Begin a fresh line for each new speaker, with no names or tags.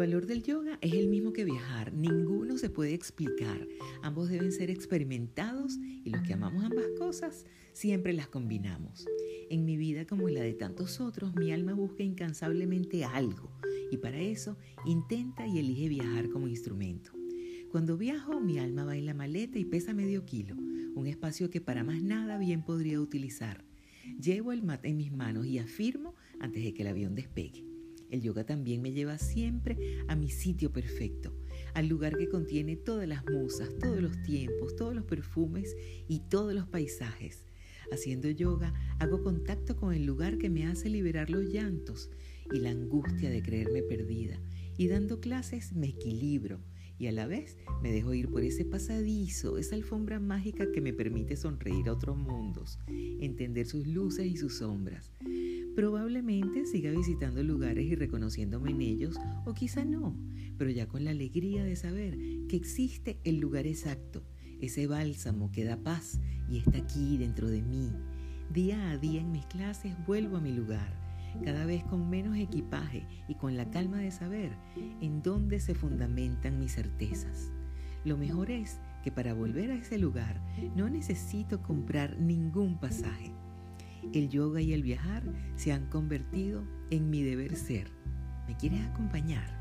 valor del yoga es el mismo que viajar, ninguno se puede explicar, ambos deben ser experimentados y los que amamos ambas cosas siempre las combinamos. En mi vida como en la de tantos otros, mi alma busca incansablemente algo y para eso intenta y elige viajar como instrumento. Cuando viajo, mi alma va en la maleta y pesa medio kilo, un espacio que para más nada bien podría utilizar. Llevo el mat en mis manos y afirmo antes de que el avión despegue. El yoga también me lleva siempre a mi sitio perfecto, al lugar que contiene todas las musas, todos los tiempos, todos los perfumes y todos los paisajes. Haciendo yoga hago contacto con el lugar que me hace liberar los llantos y la angustia de creerme perdida. Y dando clases me equilibro y a la vez me dejo ir por ese pasadizo, esa alfombra mágica que me permite sonreír a otros mundos, entender sus luces y sus sombras. Probablemente siga visitando lugares y reconociéndome en ellos, o quizá no, pero ya con la alegría de saber que existe el lugar exacto, ese bálsamo que da paz y está aquí dentro de mí. Día a día en mis clases vuelvo a mi lugar, cada vez con menos equipaje y con la calma de saber en dónde se fundamentan mis certezas. Lo mejor es que para volver a ese lugar no necesito comprar ningún pasaje. El yoga y el viajar se han convertido en mi deber ser. ¿Me quieres acompañar?